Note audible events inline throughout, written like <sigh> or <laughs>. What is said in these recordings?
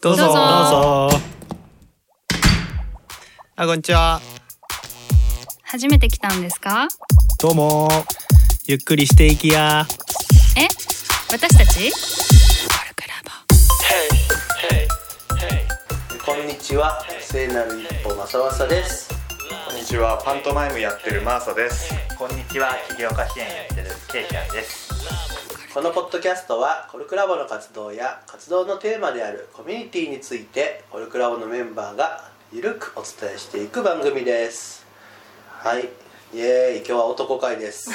どうぞ。どうぞ。どうぞあこんにちは。初めて来たんですか？どうも。ゆっくりしていきや。え？私たち？こんにちは。聖なる一歩正正です。こんにちは。パントマイムやってるマーサです。こんにちは。起業家支援やってるケイちゃんですこのポッドキャストはコルクラボの活動や活動のテーマであるコミュニティについてコルクラボのメンバーがゆるくお伝えしていく番組です。はい。イエーイ。今日は男会です。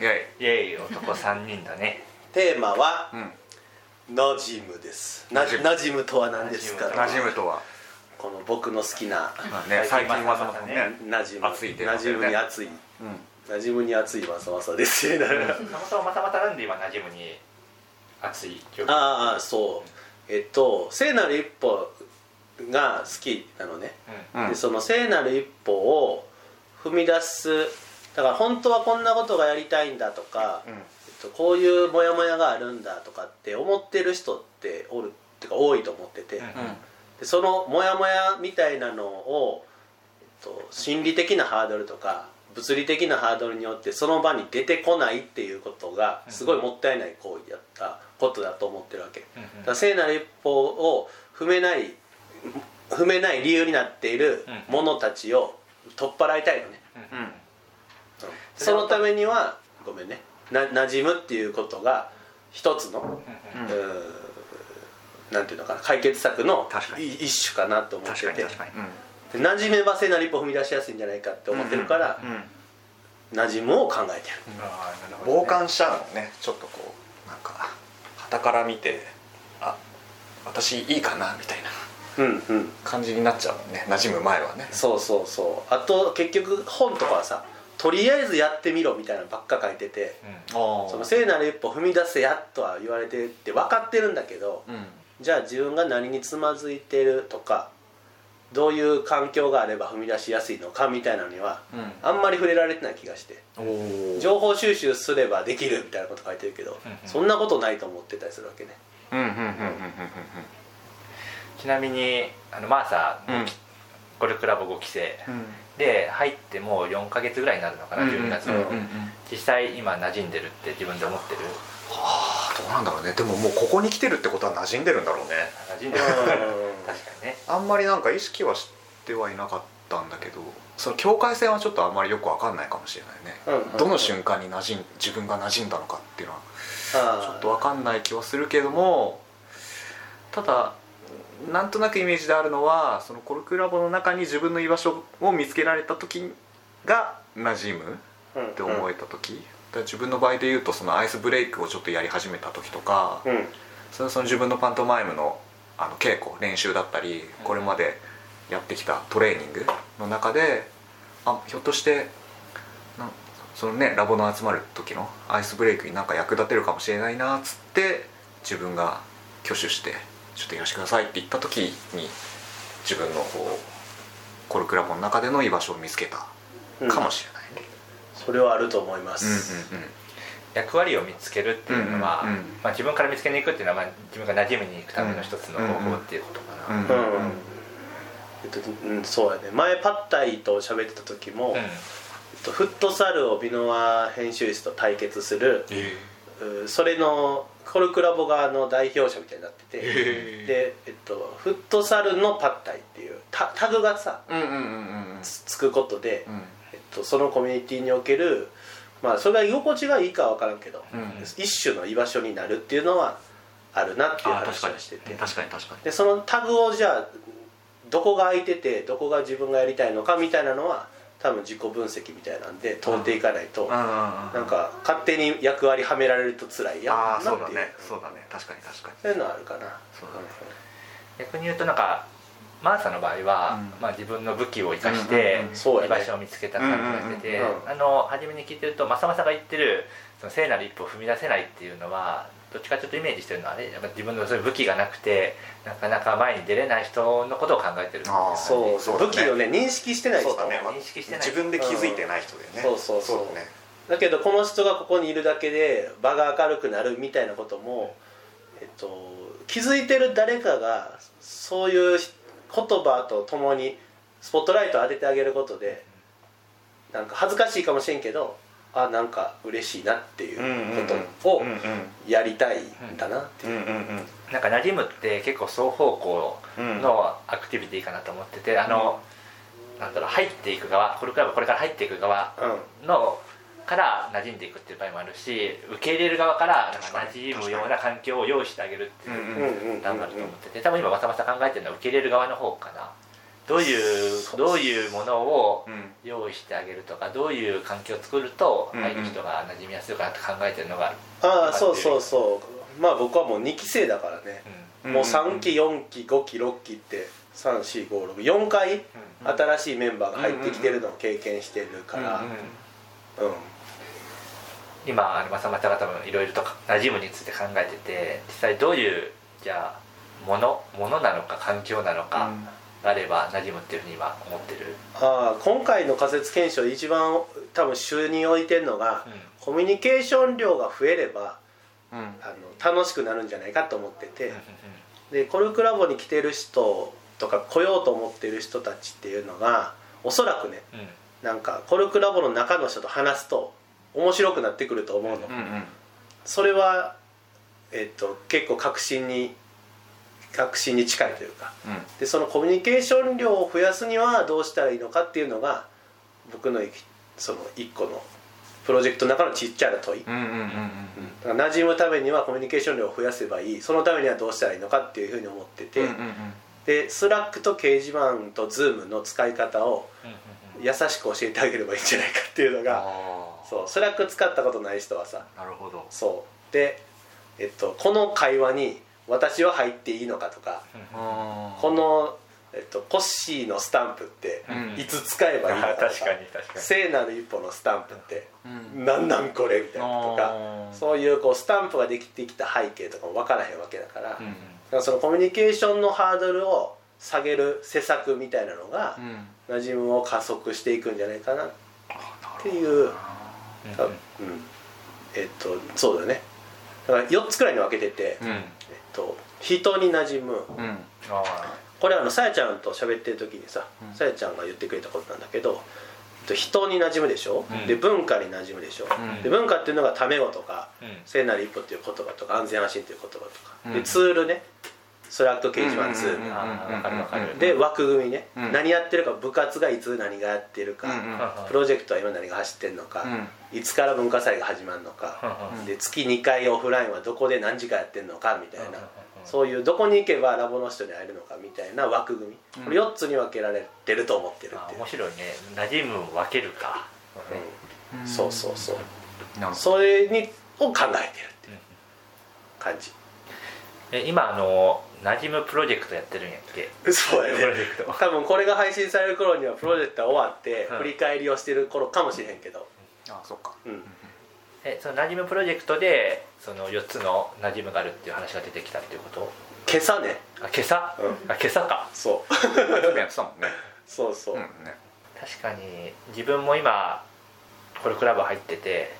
イエイ。エイ男3人だね。テーマはイ、うん、ナジムです。な馴染むナジムとは何ですか？馴染むとは、この僕の好きなまあね、最近はそのねナジム。熱いナジムに熱い。うんナジムに熱い正正です。よね <laughs> そもそもまたまたなんで今馴染むに熱い状況ああそう。えっと聖なる一歩が好きなのね、うん。でその聖なる一歩を踏み出すだから本当はこんなことがやりたいんだとか、うん。えっと、こういうモヤモヤがあるんだとかって思ってる人っておるっていうか多いと思ってて、うん。でそのモヤモヤみたいなのを、えっと、心理的なハードルとか物理的なハードルによってその場に出てこないっていうことがすごいもったいない行為だったことだと思ってるわけ、だから聖なる一歩を踏めない踏めない理由になっている者たちを取っ払いたいのね、うん。うん。そのためにはごめんね。な馴染むっていうことが一つの、うんうーなんていうのかな。解決策の一種かなと思ってて。確かに確かに。で馴染めば聖なる一歩踏み出しやすいんじゃないかって思ってるから、うん、うん。馴染むを考えてる。るほどね。傍観しちゃうのねちょっとこうなんか傍から見てあ私いいかなみたいなうんうん。感じになっちゃうもんね馴染む前はね。そうそうそう。あと結局本とかはさとりあえずやってみろみたいなのばっか書いててあその聖なる一歩踏み出せやとは言われてって分かってるんだけどうん。じゃあ自分が何につまずいてるとかどういう環境があれば踏み出しやすいのかみたいなのにはうん。あんまり触れられてない気がして。情報収集すればできるみたいなこと書いてるけどそんなことないと思ってたりするわけね。うんうんうんうんうんちなみにあのマーサー、うん。ゴルフクラブ5期生うん。うんで入ってもう4か月ぐらいになるのかな、12月の、実際今馴染んでるって自分で思ってる？はあどうなんだろうね。でももうここに来てるってことは馴染んでるんだろうね。馴染んでる確かにね。あんまりなんか意識はしてはいなかったんだけどその境界線はちょっとあんまりよく分かんないかもしれないね、うんうんどの瞬間に馴染ん自分が馴染んだのかっていうのはちょあっと分かんない気はするけどもただなんとなくイメージであるのはそのコルクラボの中に自分の居場所を見つけられた時が馴染むーって思えた時、だから自分の場合で言うとそのアイスブレイクをちょっとやり始めた時とか、うんうん。それはその自分のパントマイムのあの稽古練習だったりこれまでやってきたトレーニングの中であひょっとしてそのねラボの集まる時のアイスブレイクになんか役立てるかもしれないなっつって自分が挙手して「ちょっとやらせてください」って言った時に自分のこうコルクラボの中での居場所を見つけたかもしれない。ね。それはあると思いまうんすうんうん役割を見つけるっていうのは、うんうんうん。まあ、自分から見つけに行くっていうのは、まあ、自分が馴染みに行くための一つの方法っていうことかな、うんうんえっとうん、そうやね。前パッタイと喋ってた時も、うん。えっと、フットサルを箕輪編集室と対決するえうそれのコルクラボ側の代表者みたいになっててへーで、えっと、フットサルのパッタイっていうタタグがさうんうんうんうんうん。つつくことで、うん。えっと、そのコミュニティにおけるまあそれが居心地がいいかは分からんけど、うん。一種の居場所になるっていうのはあるなっていう話をしてて。確かに確かに。でそのタグをじゃあどこが空いててどこが自分がやりたいのかみたいなのは多分自己分析みたいなんで通っていかないと、ななんか勝手に役割はめられると辛いやんああなっていう。そうだね。そうだね。確かに確かに。そういうのはあるかな。そうだね。逆に言うとなんかマーサの場合は、うん。まあ、自分の武器を生かして居場所を見つけた感じがしてて、あの初めに聞いてるとまさまさが言ってるその聖なる一歩を踏み出せないっていうのはどっちかちょっとイメージしてるのはあれやっぱ自分のそういう武器がなくてなかなか前に出れない人のことを考えてるそうそうね武器をね認識してない人だね認識してない。自分で気づいてない人だよね。そうそう。そうだね。だけどこの人がここにいるだけで場が明るくなるみたいなことも、えっと、気づいてる誰かがそういう言葉とともにスポットライトを当ててあげることでなんか恥ずかしいかもしれんけどあなんか嬉しいなっていうことをうんうんやりたいんだなっていう、うんうんうんなんか馴染むって結構双方向のアクティビティかなと思ってて、あの、なんだろう入っていく側これからこれから入っていく側のから馴染んでいくっていう場合もあるし受け入れる側からなんか馴染むような環境を用意してあげるっていう段があると思ってて多分今まさまさ考えてるのは受け入れる側の方かな。どういうどういうものをうん。用意してあげるとかどういう環境を作るとうん入る人が馴染みやすいかなって考えてるのがああそうそうそう。まあ僕はもう2期生だからね、うもう3期4期5期6期って3456回新しいメンバーが入ってきてるのを経験してるから。うん今あのまさまさが多分いろいろと馴染むについて考えてて実際どういうじゃあものものなのか環境なのかがあれば馴染むっていうふうに今思ってる、ああ今回の仮説検証で一番多分主に置いてるのが、うん。コミュニケーション量が増えればうん。あの楽しくなるんじゃないかと思ってて、でコルクラボに来てる人とか来ようと思ってる人たちっていうのがおそらくねうんうん。なんかコルクラボの中の人と話すと面白くなってくると思うの、うんうん。それは、えっと結構確信に確信に近いというか。でそのコミュニケーション量を増やすにはどうしたらいいのかっていうのが僕のその一個のプロジェクトの中のちっちゃな問い、馴馴染むためにはコミュニケーション量を増やせばいい。そのためにはどうしたらいいのかっていうふうに思ってて、うんうんうん。で Slack と掲示板と Zoom の使い方をうんうん優しく教えてあげればいいんじゃないかっていうのがあそう Slack 使ったことない人はさあなるほど。そう。で、えっと、この会話に私は入っていいのかとかこの、えっと、コッシーのスタンプってうん。いつ使えばいいのかとか <laughs> 確かに確かに。聖なる一歩のスタンプってうん。なんなんこれみたいなとかそういうこうスタンプができてきた背景とかも分からへんわけだから,、うん。そのコミュニケーションのハードルを下げる施策みたいなのがうん。馴染みを加速していくんじゃないかなっあていう、うん。多分。うん。えっとそうだね。だから4つくらいに分けてて、うん。えっと、人に馴染む。うん。あこれあのさやちゃんと喋ってる時にさうん。さや、ちゃんが言ってくれたことなんだけどえっと人に馴染むでしょ、うん。で文化に馴染むでしょ、うん。で文化っていうのがタメ語とかーうん。聖なる一歩っていう言葉とか安全安心っていう言葉とか、うん。でツールね Slack 掲示板 Zoom、あーわかるわかる。で枠組みね、うん。何やってるか部活がいつ何がやってるか、プロジェクトは今何が走ってるのか、いつから文化祭が始まるのか、うんで月2回オフラインはどこで何時間やってるのかみたいな、そういうどこに行けばラボの人に会えるのかみたいな枠組み、これ4つに分けられてると思ってるっていう。あ面、白いね。馴染むを分けるか、うん。そうそうそう。それにを考えてるっていう感じ。え今あの馴染むプロジェクトやってるんやっけ？<laughs> そうやプロジねェクト。多分これが配信される頃にはプロジェクトは終わってうん。振り返りをしてる頃かもしれへんけど、あそっか。うん、えその馴染むプロジェクトでその4つの馴染むがあるっていう話が出てきたっていうこと？今朝ね。あ今朝、うあ今朝か。そう。やってたもんねそうそう、うんね。確かに自分も今これクラブ入ってて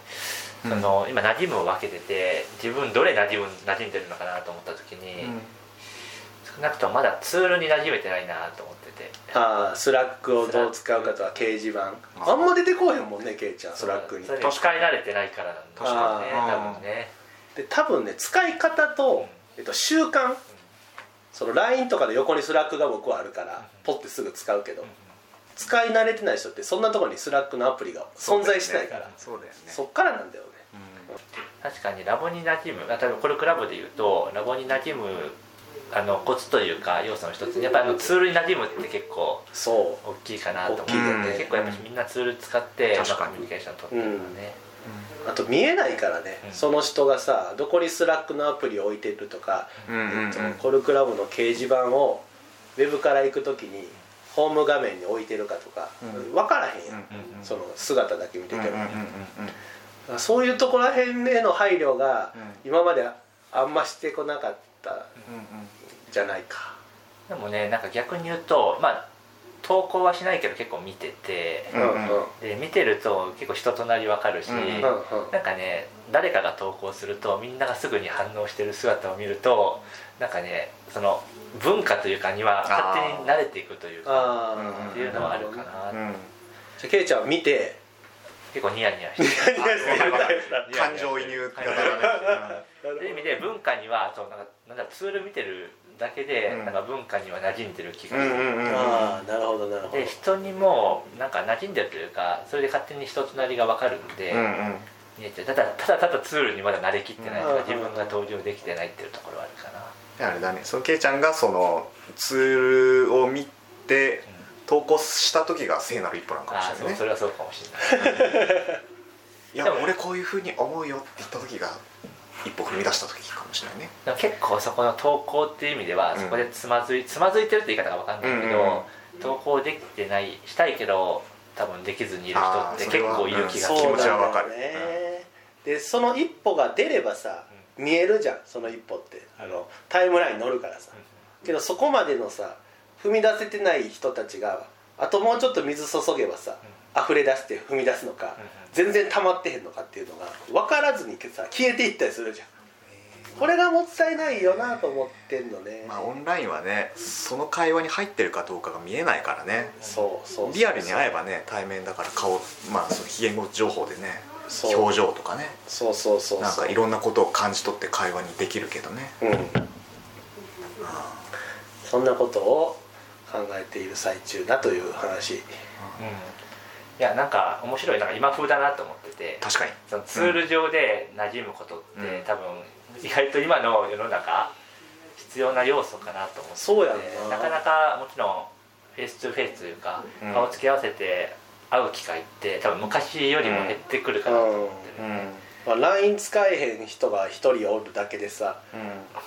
うん。その、今馴染むを分けてて自分どれ馴染む馴染んでるのかなと思った時に、少なくともまだツールに馴染めてないなと思ってて。ああスラックをどう使うかとか掲示板。あんま出てこうへんもんねケイちゃんスラックに。使い慣れてないからなんだ確かにね多分ね。で多分ね使い方と、えっと、習慣。その LINE とかで横にスラックが僕はあるからポッてすぐ使うけど使い慣れてない人ってそんなところにスラックのアプリが存在しないから。そうだよね。そっからなんだよね。確かにラボに馴染む。あ例えばこれクラブで言うとラボに馴染むあのコツというか要素の一つにやっぱりあのツールに馴染むって結構そ大きいかなと思ってね。結構やっぱりみんなツール使って、コミュニケーション取ってるからね、うあと見えないからね、うん。その人がさどこにスラックのアプリを置いてるとか、うんうんうん。えっと、コルクラブの掲示板をウェブから行く時にホーム画面に置いてるかとか、うん。分からへんやん、うんその姿だけ見てても、うんうんうんそういうところら辺への配慮がうん。今まであんましてこなかったんうんうんじゃないか。でもねなんか逆に言うとまあ投稿はしないけど結構見てて、うんうん。で見てると結構人となりわかるし、うんうんなんかね誰かが投稿するとみんながすぐに反応してる姿を見るとなんかねその文化というかには勝手に慣れていくというかっていうのはあるかな、うんじゃあケイちゃん見て。結構ニヤニヤしてる。感情移入型だねそういう意味で文化にはそうなんかなんだツール見てるだけで、うん。なんか文化には馴染んでる気がする、うんうんうんああなるほどなるほど。で人にもなんか馴染んでるというかそれで勝手に人となりが分かるんで、うんうん。見えてただただただツールにまだ慣れきってないとか、うん自分が登場できてないっていうところはあるかな、あれだね。そのケイちゃんがそのツールを見て投稿した時が聖なる一歩なのかもしれないね。そうそれはそうかもしれない。<laughs> いや俺こういうふうに思うよって言った時が一歩踏み出した時かもしれないね。結構そこの投稿っていう意味では、うん。そこでつまずいつまずいてるって言い方が分かんないけど、うん。うん投稿できてないしたいけど多分できずにいる人って結構いる気がする気持ちはわかるそうなんだよねでその一歩が出ればさ見えるじゃんその一歩って。あのタイムラインに乗るからさ。けどそこまでのさ踏み出せてない人たちがあともうちょっと水注げばさ溢れ出して踏み出すのか全然溜まってへんのかっていうのが分からずにさ消えていったりするじゃん。これがもったいないよなと思ってんのね。まあオンラインはねその会話に入ってるかどうかが見えないからね。そうそうリアルに会えばね対面だから顔まあその非言語情報でね表情とかね。そうそうそうそう。なんかいろんなことを感じ取って会話にできるけどね。うん。そんなことを考えている最中だという話。うんいやなんか面白いなんか今風だなと思ってて。確かに。そのツール上で馴染むことって、うん。多分意外と今の世の中必要な要素かなと思ってて。そうやんな。なかなかもちろんフェイス2フェイスというか、うん。顔つき合わせて会う機会って多分昔よりも減ってくるかなと思ってる、まあ、LINE 使えへん人が一人おるだけでさ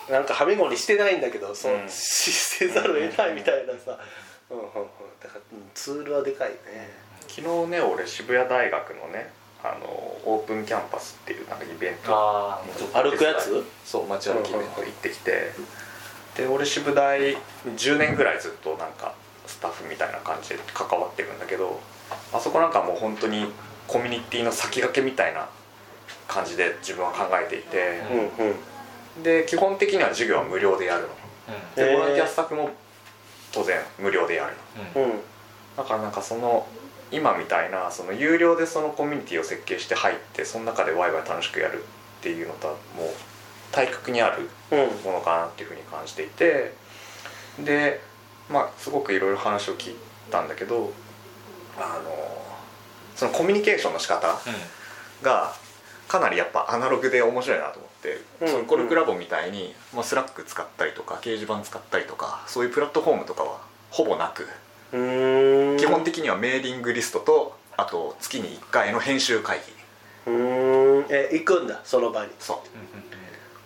なんかはみごりしてないんだけどそう、せざるを得ないみたいなさ、うん。うん。うん、だからうんツールはでかいね昨日ね俺渋谷大学のねあのオープンキャンパスっていうなんかイベントあ歩くやつ？そう街歩きイベント行ってきてで俺渋大10年ぐらいずっとなんかスタッフみたいな感じで関わってるんだけどあそこなんかもう本当にコミュニティの先駆けみたいな感じで自分は考えていてうんうん。で基本的には授業は無料でやるの。うんでボランティアスタッフも当然無料でやるの。うんうん。だからなんかその今みたいなその有料でそのコミュニティを設計して入ってその中でワイワイ楽しくやるっていうのとはもう対極にあるうんものかなっていうふうに感じていてでまあすごくいろいろ話を聞いたんだけどあのそのコミュニケーションの仕方がかなりやっぱアナログで面白いなと思って、うん。そのコルクラボみたいに、まあ、スラック使ったりとか掲示板使ったりとかそういうプラットフォームとかはほぼなく基本的にはメーリングリストとあと月に1回の編集会議。うーん。え行くんだその場に。そ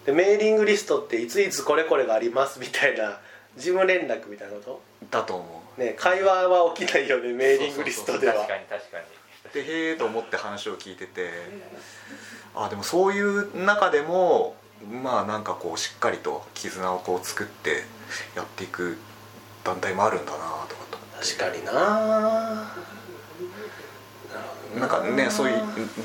う。でメーリングリストっていついつこれこれがありますみたいな事務連絡みたいなこだと思とね会話は起きないよねメーリングリストでは。確かに確かに。うでへえと思って話を聞いててあでもそういう中でもまあなんかこうしっかりと絆をこう作ってやっていく団体もあるんだな確かにな。なんかねそういう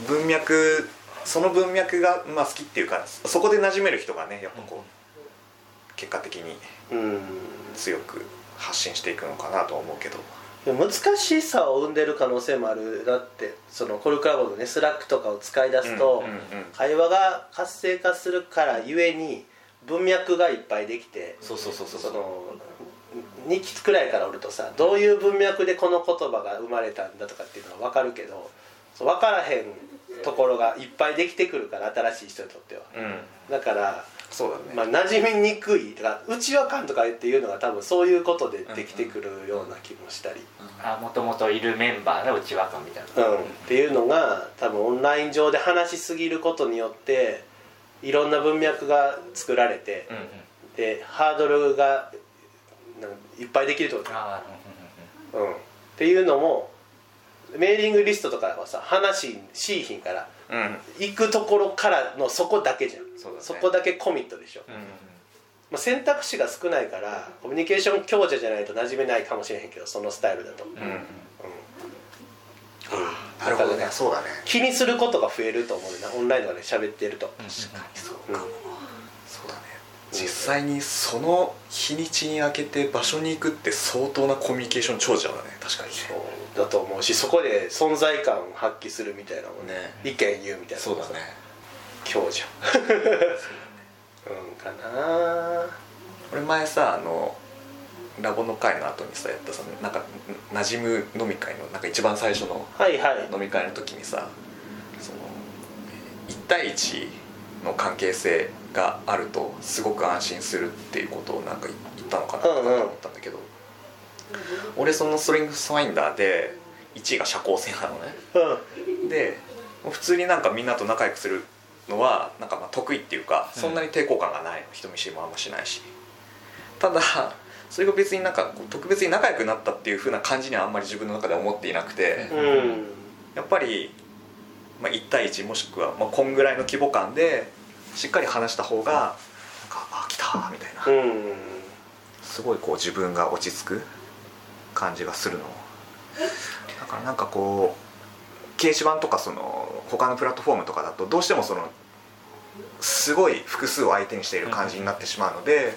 文脈その文脈がまあ好きっていうかそこで馴染める人がねやっぱこう結果的にうん。強く発信していくのかなとは思うけど。難しさを生んでる可能性もある。なってそのコルクラボのねスラックとかを使い出すと、うんうんうん。会話が活性化するからゆえに文脈がいっぱいできてそうそうそうそう。その2期くらいからおるとさどういう文脈でこの言葉が生まれたんだとかっていうのが分かるけど分からへんところがいっぱいできてくるから新しい人にとってはうんだから、そうだね、まあ、馴染みにくいだからうちわかんとかっていうのが多分そういうことでできてくるような気もしたり、あもともといるメンバーの内輪感みたいなうん、っていうのが多分オンライン上で話しすぎることによっていろんな文脈が作られて、うんうんでハードルがいっぱいできるってこと。あーうん、っていうのもメーリングリストとかはさ話しいひんからうん。行くところからのそこだけじゃん。そね。こだけコミットでしょ、うんうんうん。まあ、選択肢が少ないからコミュニケーション強者じゃないと馴染めないかもしれへんけどそのスタイルだと、うんなるほどね。そうだね。気にすることが増えると思うな。オンラインとかで喋ってると、確かに。そううんかも、そうだね実際にその日にちに開けて場所に行くって相当なコミュニケーション長者だね。確かにね。そうだと思うしそこで存在感を発揮するみたいなのもねね意見言うみたいなそうだね。強者。うんかな。俺前さあのラボの会の後にさやったさなんかなじむ飲み会のなんか一番最初のはいはい。飲み会の時にさその1対1の関係性があるとすごく安心するっていうことをなんか言ったのかなと思ったんだけど、俺そのストリングスファインダーで1位が社交性なのね。うん。で普通になんかみんなと仲良くするのはなんかまあ得意っていうかそんなに抵抗感がない。の人見知りもあんましないし。ただそれが別になんか特別に仲良くなったっていう風な感じにはあんまり自分の中では思っていなくて、うん。やっぱり、まあ、1対1もしくはまあこんぐらいの規模感でしっかり話した方がなんか「あ来た」みたいな、うん。すごいこう自分が落ち着く感じがするの。だからなんかこう掲示板とかその他のプラットフォームとかだとどうしてもそのすごい複数を相手にしている感じになってしまうので、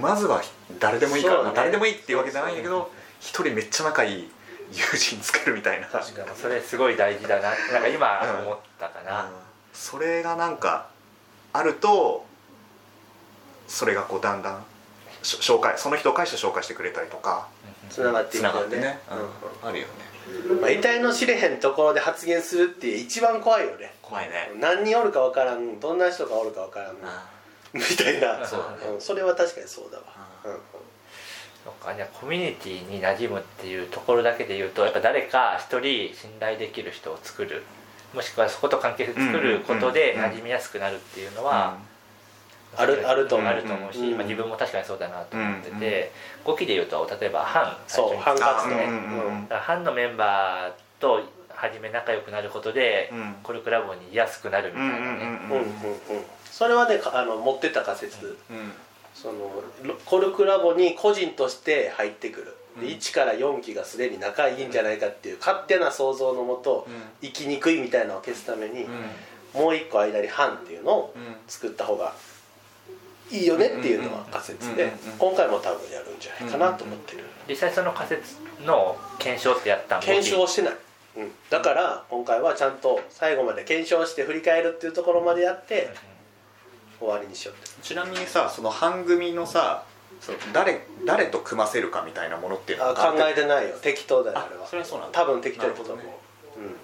まずは誰でもいいから、ねまあ誰でもいいっていうわけじゃないんだけど一人めっちゃ仲いい友人作るみたいな。確かにそれすごい大事だな。なんか今思ったかな、うん。それがなんかあるとそれがこうだんだんし紹介その人を介して紹介してくれたりとか。つながっていつくよね。ながってね、うん。あるよね。まあ、得体の知れへんところで発言するって一番怖いよね。怖いね。何人おるか分からんどんな人がおるか分からん <laughs> みたいな。そうだね。んそれは確かにそうだわ、うん。そうか。じゃあコミュニティに馴染むっていうところだけで言うとやっぱ誰か一人信頼できる人を作るもしくはそこと関係性作ることで馴染みやすくなるっていうのは、あるあると思う。あると思うし、うんまあ、自分も確かにそうだなと思ってうんて、語気で言うと例えば班そう最初に班活動ね。うんうんうん。だから班のメンバーと初め仲良くなることで、うん。コルクラボに居やすくなるみたいなね、うんうんうんそれはねかあの持ってた仮説。うん。そのロコルクラボに個人として入ってくるでうん。1から4期がすでに仲いいんじゃないかっていう勝手な想像のもと生きにくいみたいなのを消すためにもう一個間に班っていうのを作った方がいいよねっていうのは仮説で今回も多分やるんじゃないかなと思ってる。実際その仮説の検証ってやったん検証してない、うん、だから今回はちゃんと最後まで検証して振り返るっていうところまでやって終わりにしようって。ちなみにさその班組のさその誰誰と組ませるかみたいなものっていうのあは考えてないよ。適当だよあれは。あそれはそうなんだ。多分適当だと思う、なるほうん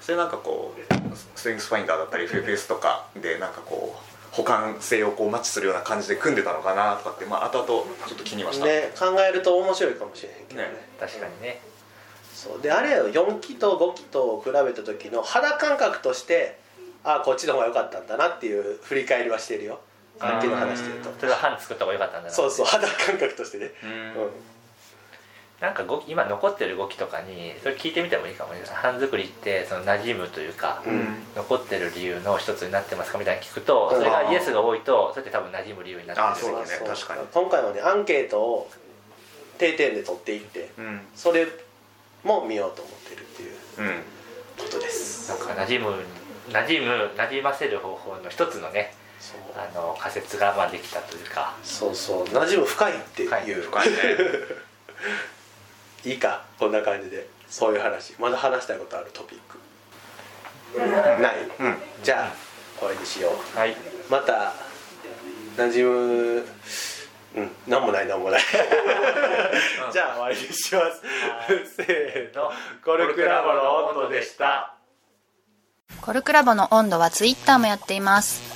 それなん。かこうストリングスファインダーだったり FFS とかでなんかこう補完性をこうマッチするような感じで組んでたのかなとかってまあ後々ちょっと気にはした。ね考えると面白いかもしれへんけどね。ね。確かにね。そう。であれよ4期と5期と比べた時の肌感覚としてあこっちの方が良かったんだなっていう振り返りはしてるよさっきの話してるとそれは班作った方が良かったんだなそうそう肌感覚としてね。うん。うん。なんか語気今残ってる語気とかにそれ聞いてみてもいいかもね班作りってその馴染むというか、うん。残ってる理由の一つになってますかみたいに聞くとうん。それがイエスが多いとそれって多分馴染む理由になってる。あそうだね。確かに。今回はねアンケートを定点で取っていってうん。それも見ようと思ってるっていううん。ことです。なんか馴染む馴染む馴染ませる方法の一つのねあの仮説がまあできたというか。そうそう。馴染む深いっていう、深い深いね。<laughs> いいか。こんな感じで。そういう話。まだ話したいことあるトピック。ない、うん。じゃあ終わりにしよう。はい。また馴染むうん。何もない何もない。じゃあ終わりにします。<laughs> せーの。コルクラボの温度でした。コルクラボの温度はツイッターもやっています。